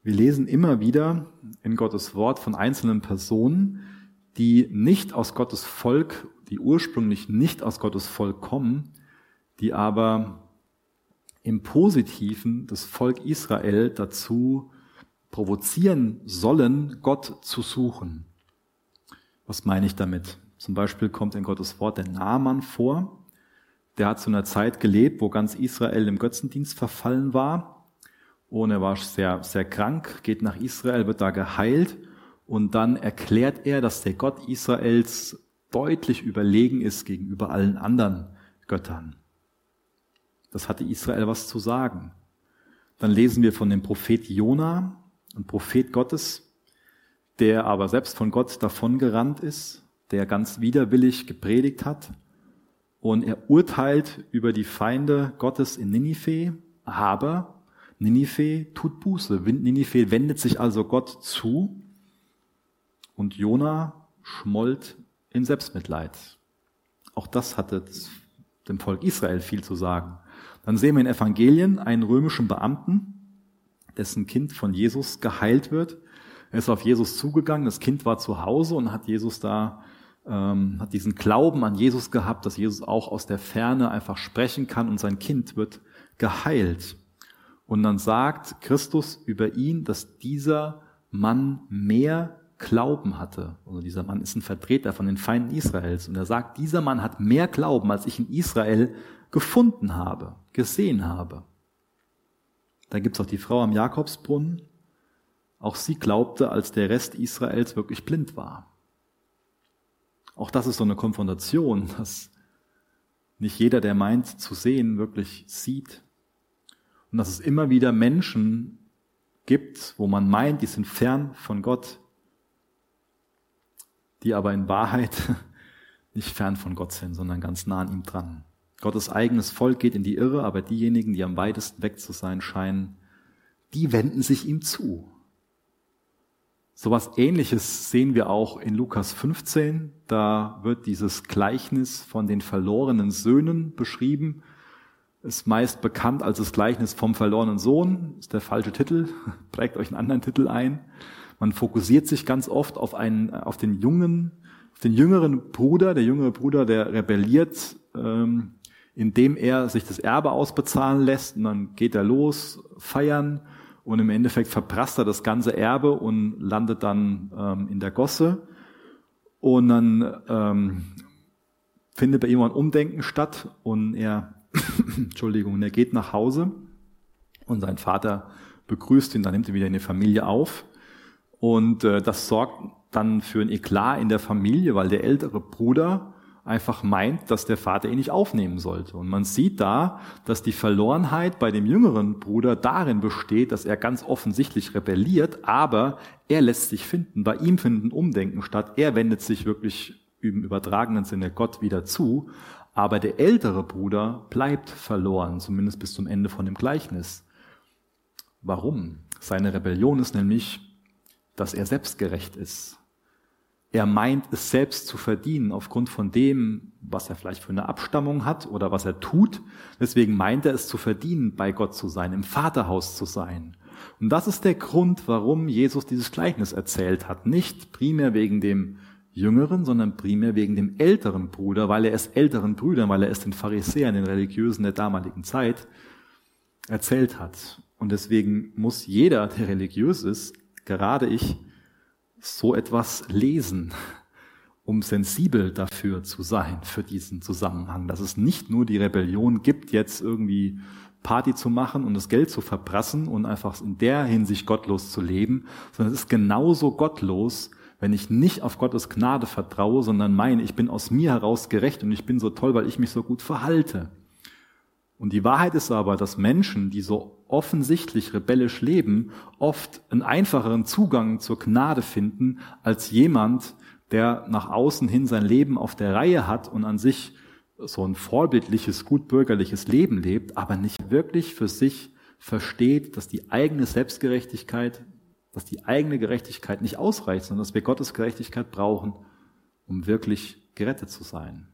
Wir lesen immer wieder in Gottes Wort von einzelnen Personen, die nicht aus Gottes Volk, die ursprünglich nicht aus Gottes Volk kommen, die aber im Positiven das Volk Israel dazu provozieren sollen, Gott zu suchen. Was meine ich damit? Zum Beispiel kommt in Gottes Wort der Naaman vor. Der hat zu einer Zeit gelebt, wo ganz Israel im Götzendienst verfallen war und er war sehr, sehr krank, geht nach Israel, wird da geheilt und dann erklärt er, dass der Gott Israels deutlich überlegen ist gegenüber allen anderen Göttern. Das hatte Israel was zu sagen. Dann lesen wir von dem Prophet Jona, ein Prophet Gottes, der aber selbst von Gott davongerannt ist, der ganz widerwillig gepredigt hat. Und er urteilt über die Feinde Gottes in Ninive, aber Ninive tut Buße. Ninive wendet sich also Gott zu und Jona schmollt in Selbstmitleid. Auch das hatte dem Volk Israel viel zu sagen. Dann sehen wir in Evangelien einen römischen Beamten, dessen Kind von Jesus geheilt wird. Er ist auf Jesus zugegangen, das Kind war zu Hause und hat Jesus da, ähm, hat diesen Glauben an Jesus gehabt, dass Jesus auch aus der Ferne einfach sprechen kann und sein Kind wird geheilt. Und dann sagt Christus über ihn, dass dieser Mann mehr Glauben hatte. Also dieser Mann ist ein Vertreter von den Feinden Israels. Und er sagt, dieser Mann hat mehr Glauben, als ich in Israel gefunden habe, gesehen habe. Da gibt's auch die Frau am Jakobsbrunnen. Auch sie glaubte, als der Rest Israels wirklich blind war. Auch das ist so eine Konfrontation, dass nicht jeder, der meint zu sehen, wirklich sieht. Und dass es immer wieder Menschen gibt, wo man meint, die sind fern von Gott, die aber in Wahrheit nicht fern von Gott sind, sondern ganz nah an ihm dran. Gottes eigenes Volk geht in die Irre, aber diejenigen, die am weitesten weg zu sein scheinen, die wenden sich ihm zu. Sowas ähnliches sehen wir auch in Lukas 15. Da wird dieses Gleichnis von den verlorenen Söhnen beschrieben ist meist bekannt als das Gleichnis vom verlorenen Sohn, ist der falsche Titel, prägt euch einen anderen Titel ein. Man fokussiert sich ganz oft auf einen, auf den jungen, auf den jüngeren Bruder, der jüngere Bruder, der rebelliert, ähm, indem er sich das Erbe ausbezahlen lässt und dann geht er los, feiern und im Endeffekt verprasst er das ganze Erbe und landet dann ähm, in der Gosse und dann ähm, findet bei ihm ein Umdenken statt und er Entschuldigung, er geht nach Hause und sein Vater begrüßt ihn, dann nimmt er wieder in die Familie auf. Und äh, das sorgt dann für ein Eklat in der Familie, weil der ältere Bruder einfach meint, dass der Vater ihn nicht aufnehmen sollte. Und man sieht da, dass die Verlorenheit bei dem jüngeren Bruder darin besteht, dass er ganz offensichtlich rebelliert, aber er lässt sich finden. Bei ihm finden Umdenken statt. Er wendet sich wirklich im übertragenen Sinne Gott wieder zu. Aber der ältere Bruder bleibt verloren, zumindest bis zum Ende von dem Gleichnis. Warum? Seine Rebellion ist nämlich, dass er selbstgerecht ist. Er meint es selbst zu verdienen aufgrund von dem, was er vielleicht für eine Abstammung hat oder was er tut. Deswegen meint er es zu verdienen, bei Gott zu sein, im Vaterhaus zu sein. Und das ist der Grund, warum Jesus dieses Gleichnis erzählt hat. Nicht primär wegen dem Jüngeren, sondern primär wegen dem älteren Bruder, weil er es älteren Brüdern, weil er es den Pharisäern, den Religiösen der damaligen Zeit erzählt hat. Und deswegen muss jeder, der religiös ist, gerade ich, so etwas lesen, um sensibel dafür zu sein, für diesen Zusammenhang, dass es nicht nur die Rebellion gibt, jetzt irgendwie Party zu machen und das Geld zu verprassen und einfach in der Hinsicht gottlos zu leben, sondern es ist genauso gottlos, wenn ich nicht auf Gottes Gnade vertraue, sondern meine, ich bin aus mir heraus gerecht und ich bin so toll, weil ich mich so gut verhalte. Und die Wahrheit ist aber, dass Menschen, die so offensichtlich rebellisch leben, oft einen einfacheren Zugang zur Gnade finden als jemand, der nach außen hin sein Leben auf der Reihe hat und an sich so ein vorbildliches, gutbürgerliches Leben lebt, aber nicht wirklich für sich versteht, dass die eigene Selbstgerechtigkeit, dass die eigene Gerechtigkeit nicht ausreicht, sondern dass wir Gottes Gerechtigkeit brauchen, um wirklich gerettet zu sein.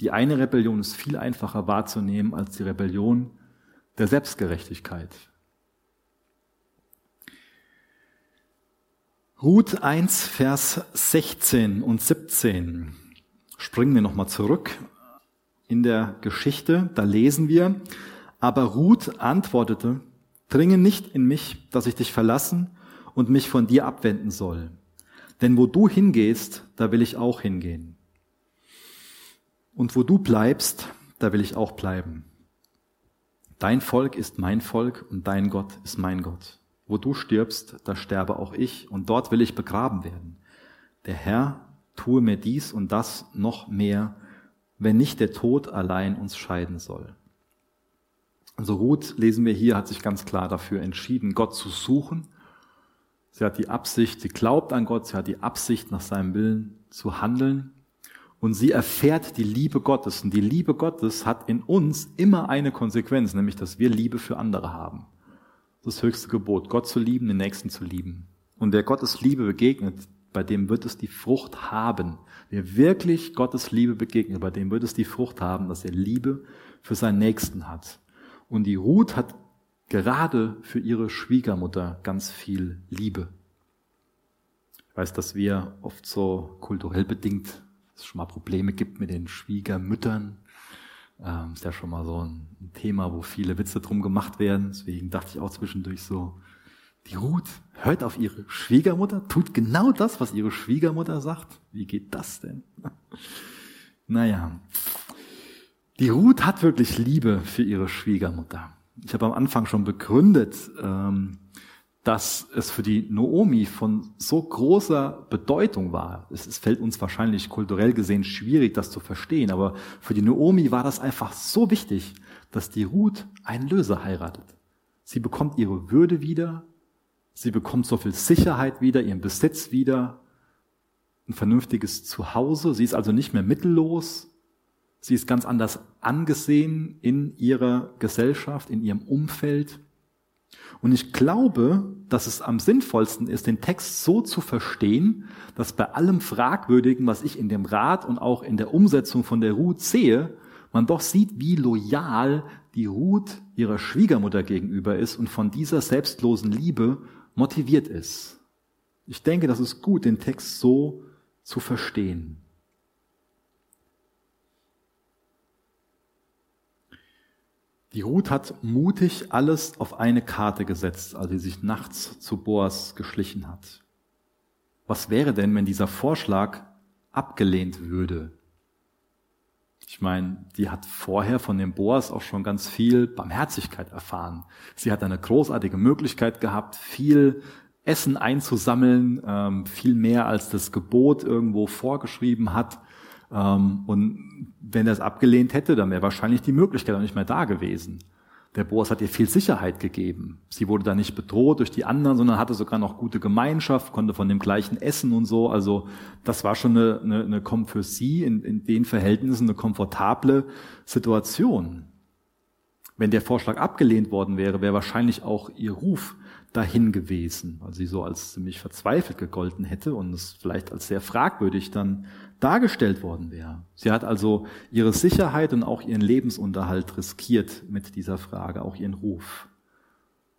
Die eine Rebellion ist viel einfacher wahrzunehmen als die Rebellion der Selbstgerechtigkeit. Ruth 1, Vers 16 und 17. Springen wir nochmal zurück in der Geschichte. Da lesen wir, aber Ruth antwortete, dringe nicht in mich, dass ich dich verlassen und mich von dir abwenden soll. Denn wo du hingehst, da will ich auch hingehen. Und wo du bleibst, da will ich auch bleiben. Dein Volk ist mein Volk und dein Gott ist mein Gott. Wo du stirbst, da sterbe auch ich und dort will ich begraben werden. Der Herr tue mir dies und das noch mehr, wenn nicht der Tod allein uns scheiden soll. Also Ruth, lesen wir hier, hat sich ganz klar dafür entschieden, Gott zu suchen. Sie hat die Absicht, sie glaubt an Gott, sie hat die Absicht, nach seinem Willen zu handeln und sie erfährt die Liebe Gottes. Und die Liebe Gottes hat in uns immer eine Konsequenz, nämlich dass wir Liebe für andere haben. Das höchste Gebot, Gott zu lieben, den Nächsten zu lieben. Und wer Gottes Liebe begegnet, bei dem wird es die Frucht haben. Wer wirklich Gottes Liebe begegnet, bei dem wird es die Frucht haben, dass er Liebe für seinen Nächsten hat. Und die Ruth hat gerade für ihre Schwiegermutter ganz viel Liebe. Ich weiß, dass wir oft so kulturell bedingt es schon mal Probleme gibt mit den Schwiegermüttern. Ähm, ist ja schon mal so ein Thema, wo viele Witze drum gemacht werden. Deswegen dachte ich auch zwischendurch so, die Ruth hört auf ihre Schwiegermutter, tut genau das, was ihre Schwiegermutter sagt. Wie geht das denn? naja, die Ruth hat wirklich Liebe für ihre Schwiegermutter. Ich habe am Anfang schon begründet, ähm, dass es für die Noomi von so großer Bedeutung war. Es, es, fällt uns wahrscheinlich kulturell gesehen schwierig, das zu verstehen, aber für die Noomi war das einfach so wichtig, dass die Ruth einen Löser heiratet. Sie bekommt ihre Würde wieder, sie bekommt so viel Sicherheit wieder, ihren Besitz wieder, ein vernünftiges Zuhause. Sie ist also nicht mehr mittellos. Sie ist ganz anders angesehen in ihrer Gesellschaft, in ihrem Umfeld. Und ich glaube, dass es am sinnvollsten ist, den Text so zu verstehen, dass bei allem Fragwürdigen, was ich in dem Rat und auch in der Umsetzung von der Ruth sehe, man doch sieht, wie loyal die Ruth ihrer Schwiegermutter gegenüber ist und von dieser selbstlosen Liebe motiviert ist. Ich denke, das ist gut, den Text so zu verstehen. Die Ruth hat mutig alles auf eine Karte gesetzt, als sie sich nachts zu Boas geschlichen hat. Was wäre denn, wenn dieser Vorschlag abgelehnt würde? Ich meine, die hat vorher von dem Boas auch schon ganz viel Barmherzigkeit erfahren. Sie hat eine großartige Möglichkeit gehabt, viel Essen einzusammeln, ähm, viel mehr als das Gebot irgendwo vorgeschrieben hat. Ähm, und wenn er es abgelehnt hätte, dann wäre wahrscheinlich die Möglichkeit auch nicht mehr da gewesen. Der Boas hat ihr viel Sicherheit gegeben. Sie wurde da nicht bedroht durch die anderen, sondern hatte sogar noch gute Gemeinschaft, konnte von dem gleichen essen und so. Also das war schon eine, eine, eine für sie in, in den Verhältnissen eine komfortable Situation. Wenn der Vorschlag abgelehnt worden wäre, wäre wahrscheinlich auch ihr Ruf dahin gewesen, weil sie so als ziemlich verzweifelt gegolten hätte und es vielleicht als sehr fragwürdig dann dargestellt worden wäre. Sie hat also ihre Sicherheit und auch ihren Lebensunterhalt riskiert mit dieser Frage, auch ihren Ruf.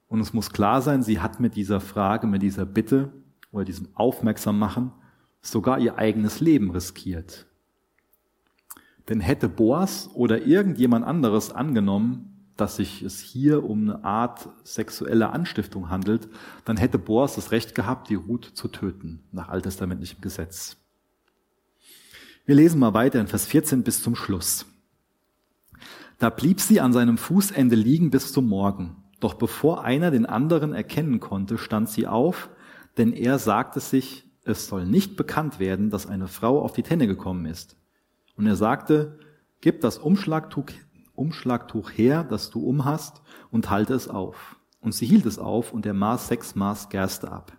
Und es muss klar sein, sie hat mit dieser Frage, mit dieser Bitte oder diesem Aufmerksammachen sogar ihr eigenes Leben riskiert. Denn hätte Boas oder irgendjemand anderes angenommen, dass sich es hier um eine Art sexuelle Anstiftung handelt, dann hätte Boas das Recht gehabt, die Ruth zu töten, nach alttestamentlichem Gesetz. Wir lesen mal weiter in Vers 14 bis zum Schluss. Da blieb sie an seinem Fußende liegen bis zum Morgen. Doch bevor einer den anderen erkennen konnte, stand sie auf, denn er sagte sich, es soll nicht bekannt werden, dass eine Frau auf die Tenne gekommen ist. Und er sagte, gib das Umschlagtuch Umschlagtuch her, das du umhast, und halte es auf. Und sie hielt es auf, und er maß sechs Maß Gerste ab.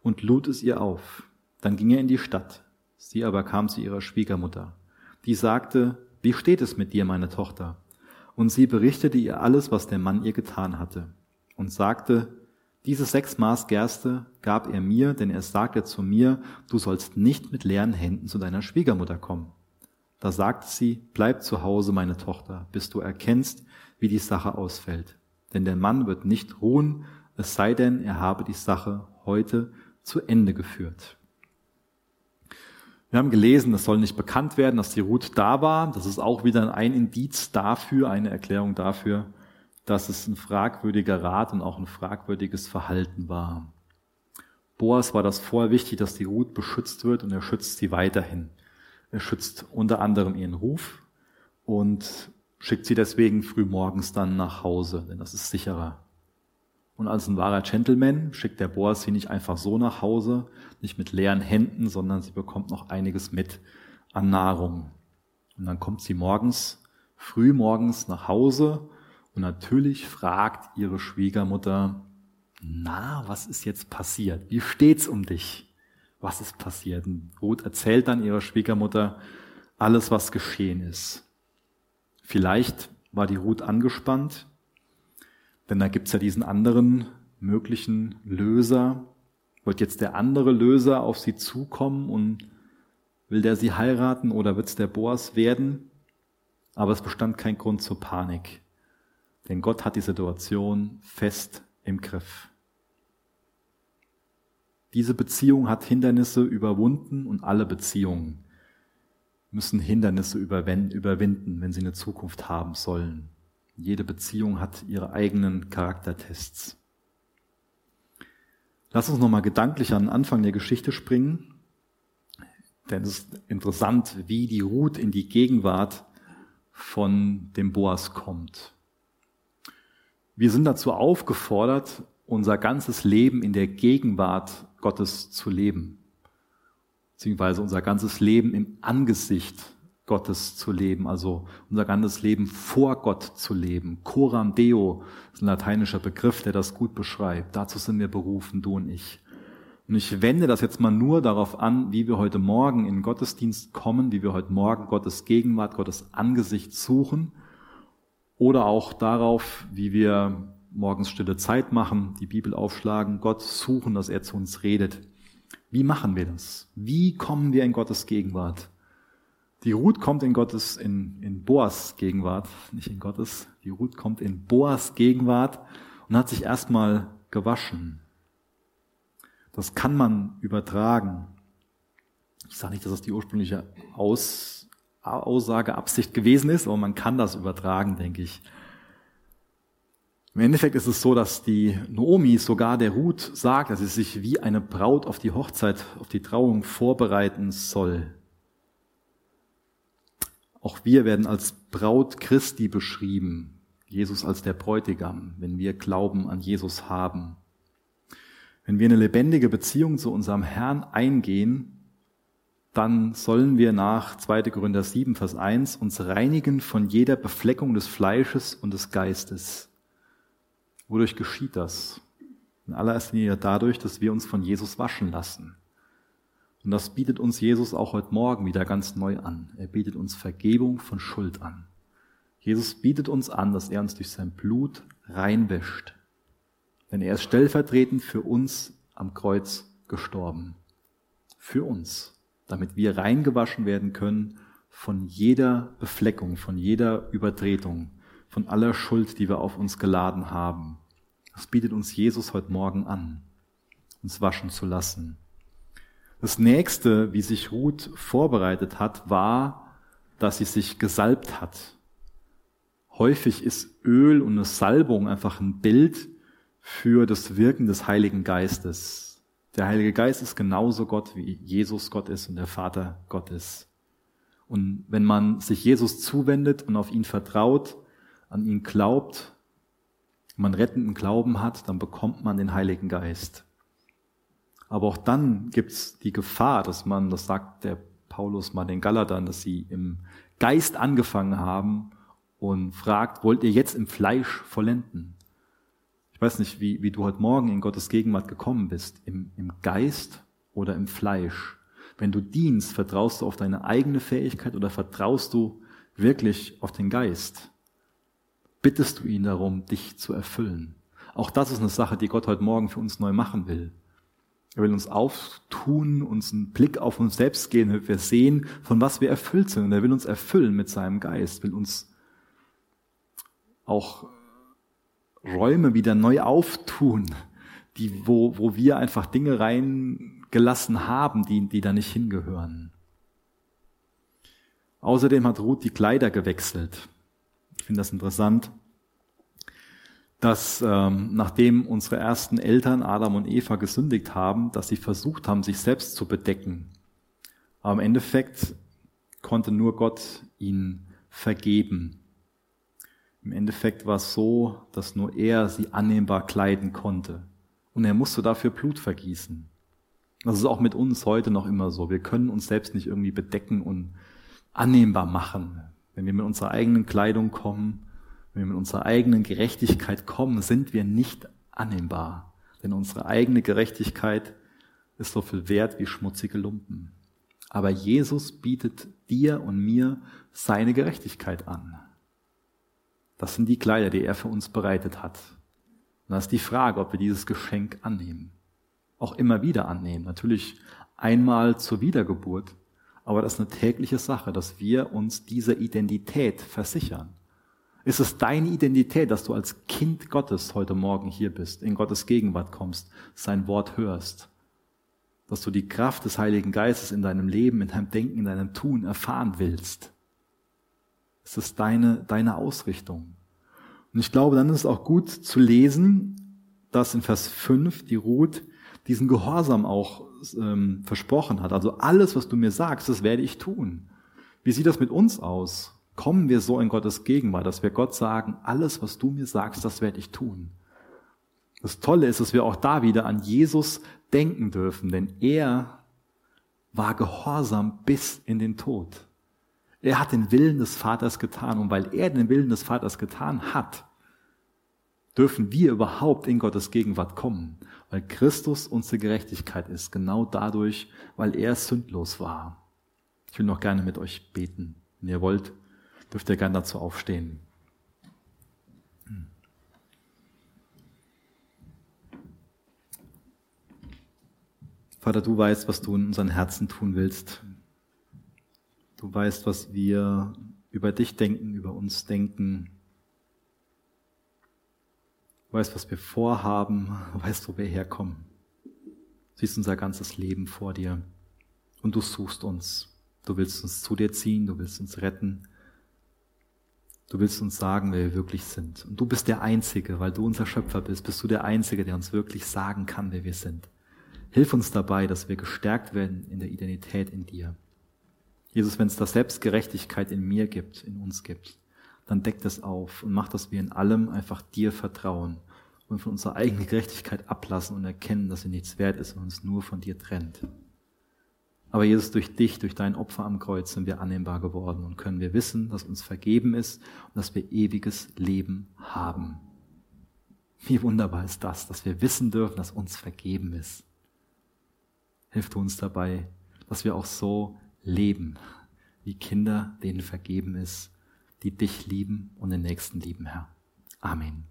Und lud es ihr auf. Dann ging er in die Stadt. Sie aber kam zu ihrer Schwiegermutter. Die sagte, wie steht es mit dir, meine Tochter? Und sie berichtete ihr alles, was der Mann ihr getan hatte. Und sagte, diese sechs Maß Gerste gab er mir, denn er sagte zu mir, du sollst nicht mit leeren Händen zu deiner Schwiegermutter kommen. Da sagte sie, bleib zu Hause, meine Tochter, bis du erkennst, wie die Sache ausfällt. Denn der Mann wird nicht ruhen, es sei denn, er habe die Sache heute zu Ende geführt. Wir haben gelesen, es soll nicht bekannt werden, dass die Ruth da war. Das ist auch wieder ein Indiz dafür, eine Erklärung dafür, dass es ein fragwürdiger Rat und auch ein fragwürdiges Verhalten war. Boas war das vorher wichtig, dass die Ruth beschützt wird und er schützt sie weiterhin. Er schützt unter anderem ihren Ruf und schickt sie deswegen früh morgens dann nach Hause, denn das ist sicherer. Und als ein wahrer Gentleman schickt der Boas sie nicht einfach so nach Hause, nicht mit leeren Händen, sondern sie bekommt noch einiges mit an Nahrung. Und dann kommt sie morgens, früh morgens nach Hause und natürlich fragt ihre Schwiegermutter, na, was ist jetzt passiert? Wie steht's um dich? was ist passiert. Und Ruth erzählt dann ihrer Schwiegermutter alles, was geschehen ist. Vielleicht war die Ruth angespannt, denn da gibt's ja diesen anderen möglichen Löser. Wird jetzt der andere Löser auf sie zukommen und will der sie heiraten oder wird's der Boas werden? Aber es bestand kein Grund zur Panik, denn Gott hat die Situation fest im Griff. Diese Beziehung hat Hindernisse überwunden und alle Beziehungen müssen Hindernisse überwinden, wenn sie eine Zukunft haben sollen. Jede Beziehung hat ihre eigenen Charaktertests. Lass uns nochmal gedanklich an den Anfang der Geschichte springen, denn es ist interessant, wie die Ruth in die Gegenwart von dem Boas kommt. Wir sind dazu aufgefordert, unser ganzes Leben in der Gegenwart Gottes zu leben, beziehungsweise unser ganzes Leben im Angesicht Gottes zu leben, also unser ganzes Leben vor Gott zu leben. Coram Deo ist ein lateinischer Begriff, der das gut beschreibt. Dazu sind wir berufen, du und ich. Und ich wende das jetzt mal nur darauf an, wie wir heute Morgen in Gottesdienst kommen, wie wir heute Morgen Gottes Gegenwart, Gottes Angesicht suchen oder auch darauf, wie wir morgens stille Zeit machen, die Bibel aufschlagen, Gott suchen, dass er zu uns redet. Wie machen wir das? Wie kommen wir in Gottes Gegenwart? Die Ruth kommt in Gottes, in, in Boas Gegenwart, nicht in Gottes. Die Ruth kommt in Boas Gegenwart und hat sich erstmal gewaschen. Das kann man übertragen. Ich sage nicht, dass das die ursprüngliche Aus, Aussage, Absicht gewesen ist, aber man kann das übertragen, denke ich. Im Endeffekt ist es so, dass die Naomi sogar der Ruth sagt, dass sie sich wie eine Braut auf die Hochzeit, auf die Trauung vorbereiten soll. Auch wir werden als Braut Christi beschrieben, Jesus als der Bräutigam, wenn wir Glauben an Jesus haben. Wenn wir eine lebendige Beziehung zu unserem Herrn eingehen, dann sollen wir nach 2. Korinther 7, Vers 1 uns reinigen von jeder Befleckung des Fleisches und des Geistes. Wodurch geschieht das? In allererster Linie dadurch, dass wir uns von Jesus waschen lassen. Und das bietet uns Jesus auch heute Morgen wieder ganz neu an. Er bietet uns Vergebung von Schuld an. Jesus bietet uns an, dass er uns durch sein Blut reinwäscht. Denn er ist stellvertretend für uns am Kreuz gestorben. Für uns damit wir reingewaschen werden können von jeder Befleckung, von jeder Übertretung, von aller Schuld, die wir auf uns geladen haben. Das bietet uns Jesus heute Morgen an, uns waschen zu lassen. Das nächste, wie sich Ruth vorbereitet hat, war, dass sie sich gesalbt hat. Häufig ist Öl und eine Salbung einfach ein Bild für das Wirken des Heiligen Geistes. Der Heilige Geist ist genauso Gott, wie Jesus Gott ist und der Vater Gott ist. Und wenn man sich Jesus zuwendet und auf ihn vertraut, an ihn glaubt, man rettenden Glauben hat, dann bekommt man den Heiligen Geist. Aber auch dann gibt's die Gefahr, dass man, das sagt der Paulus mal den Galatern, dass sie im Geist angefangen haben und fragt, wollt ihr jetzt im Fleisch vollenden? Ich weiß nicht, wie, wie du heute Morgen in Gottes Gegenwart gekommen bist, im, im Geist oder im Fleisch. Wenn du dienst, vertraust du auf deine eigene Fähigkeit oder vertraust du wirklich auf den Geist? Bittest du ihn darum, dich zu erfüllen? Auch das ist eine Sache, die Gott heute Morgen für uns neu machen will. Er will uns auftun, uns einen Blick auf uns selbst geben, damit wir sehen, von was wir erfüllt sind. Und er will uns erfüllen mit seinem Geist, will uns auch Räume wieder neu auftun, die, wo, wo wir einfach Dinge reingelassen haben, die, die da nicht hingehören. Außerdem hat Ruth die Kleider gewechselt. Ich finde das interessant, dass ähm, nachdem unsere ersten Eltern Adam und Eva gesündigt haben, dass sie versucht haben, sich selbst zu bedecken. Aber im Endeffekt konnte nur Gott ihnen vergeben. Im Endeffekt war es so, dass nur er sie annehmbar kleiden konnte. Und er musste dafür Blut vergießen. Das ist auch mit uns heute noch immer so. Wir können uns selbst nicht irgendwie bedecken und annehmbar machen. Wenn wir mit unserer eigenen Kleidung kommen, wenn wir mit unserer eigenen Gerechtigkeit kommen, sind wir nicht annehmbar. Denn unsere eigene Gerechtigkeit ist so viel wert wie schmutzige Lumpen. Aber Jesus bietet dir und mir seine Gerechtigkeit an. Das sind die Kleider, die er für uns bereitet hat. Und da ist die Frage, ob wir dieses Geschenk annehmen. Auch immer wieder annehmen. Natürlich einmal zur Wiedergeburt. Aber das ist eine tägliche Sache, dass wir uns dieser Identität versichern. Ist es deine Identität, dass du als Kind Gottes heute Morgen hier bist, in Gottes Gegenwart kommst, sein Wort hörst? Dass du die Kraft des Heiligen Geistes in deinem Leben, in deinem Denken, in deinem Tun erfahren willst? Ist das deine, deine Ausrichtung? Und ich glaube, dann ist es auch gut zu lesen, dass in Vers 5 die Ruth diesen Gehorsam auch ähm, versprochen hat. Also alles, was du mir sagst, das werde ich tun. Wie sieht das mit uns aus? Kommen wir so in Gottes Gegenwart, dass wir Gott sagen, alles, was du mir sagst, das werde ich tun. Das Tolle ist, dass wir auch da wieder an Jesus denken dürfen, denn er war gehorsam bis in den Tod. Er hat den Willen des Vaters getan. Und weil er den Willen des Vaters getan hat, dürfen wir überhaupt in Gottes Gegenwart kommen. Weil Christus unsere Gerechtigkeit ist. Genau dadurch, weil er sündlos war. Ich will noch gerne mit euch beten. Wenn ihr wollt, dürft ihr gerne dazu aufstehen. Vater, du weißt, was du in unseren Herzen tun willst. Du weißt, was wir über dich denken, über uns denken. Du weißt, was wir vorhaben. Du weißt, wo wir herkommen. Du siehst unser ganzes Leben vor dir. Und du suchst uns. Du willst uns zu dir ziehen. Du willst uns retten. Du willst uns sagen, wer wir wirklich sind. Und du bist der Einzige, weil du unser Schöpfer bist, bist du der Einzige, der uns wirklich sagen kann, wer wir sind. Hilf uns dabei, dass wir gestärkt werden in der Identität in dir. Jesus, wenn es da Selbstgerechtigkeit in mir gibt, in uns gibt, dann deckt es auf und macht, dass wir in allem einfach dir vertrauen und von unserer eigenen Gerechtigkeit ablassen und erkennen, dass sie nichts wert ist und uns nur von dir trennt. Aber Jesus, durch dich, durch dein Opfer am Kreuz sind wir annehmbar geworden und können wir wissen, dass uns vergeben ist und dass wir ewiges Leben haben. Wie wunderbar ist das, dass wir wissen dürfen, dass uns vergeben ist. Hilf uns dabei, dass wir auch so leben, wie Kinder, denen vergeben ist, die dich lieben und den Nächsten lieben, Herr. Amen.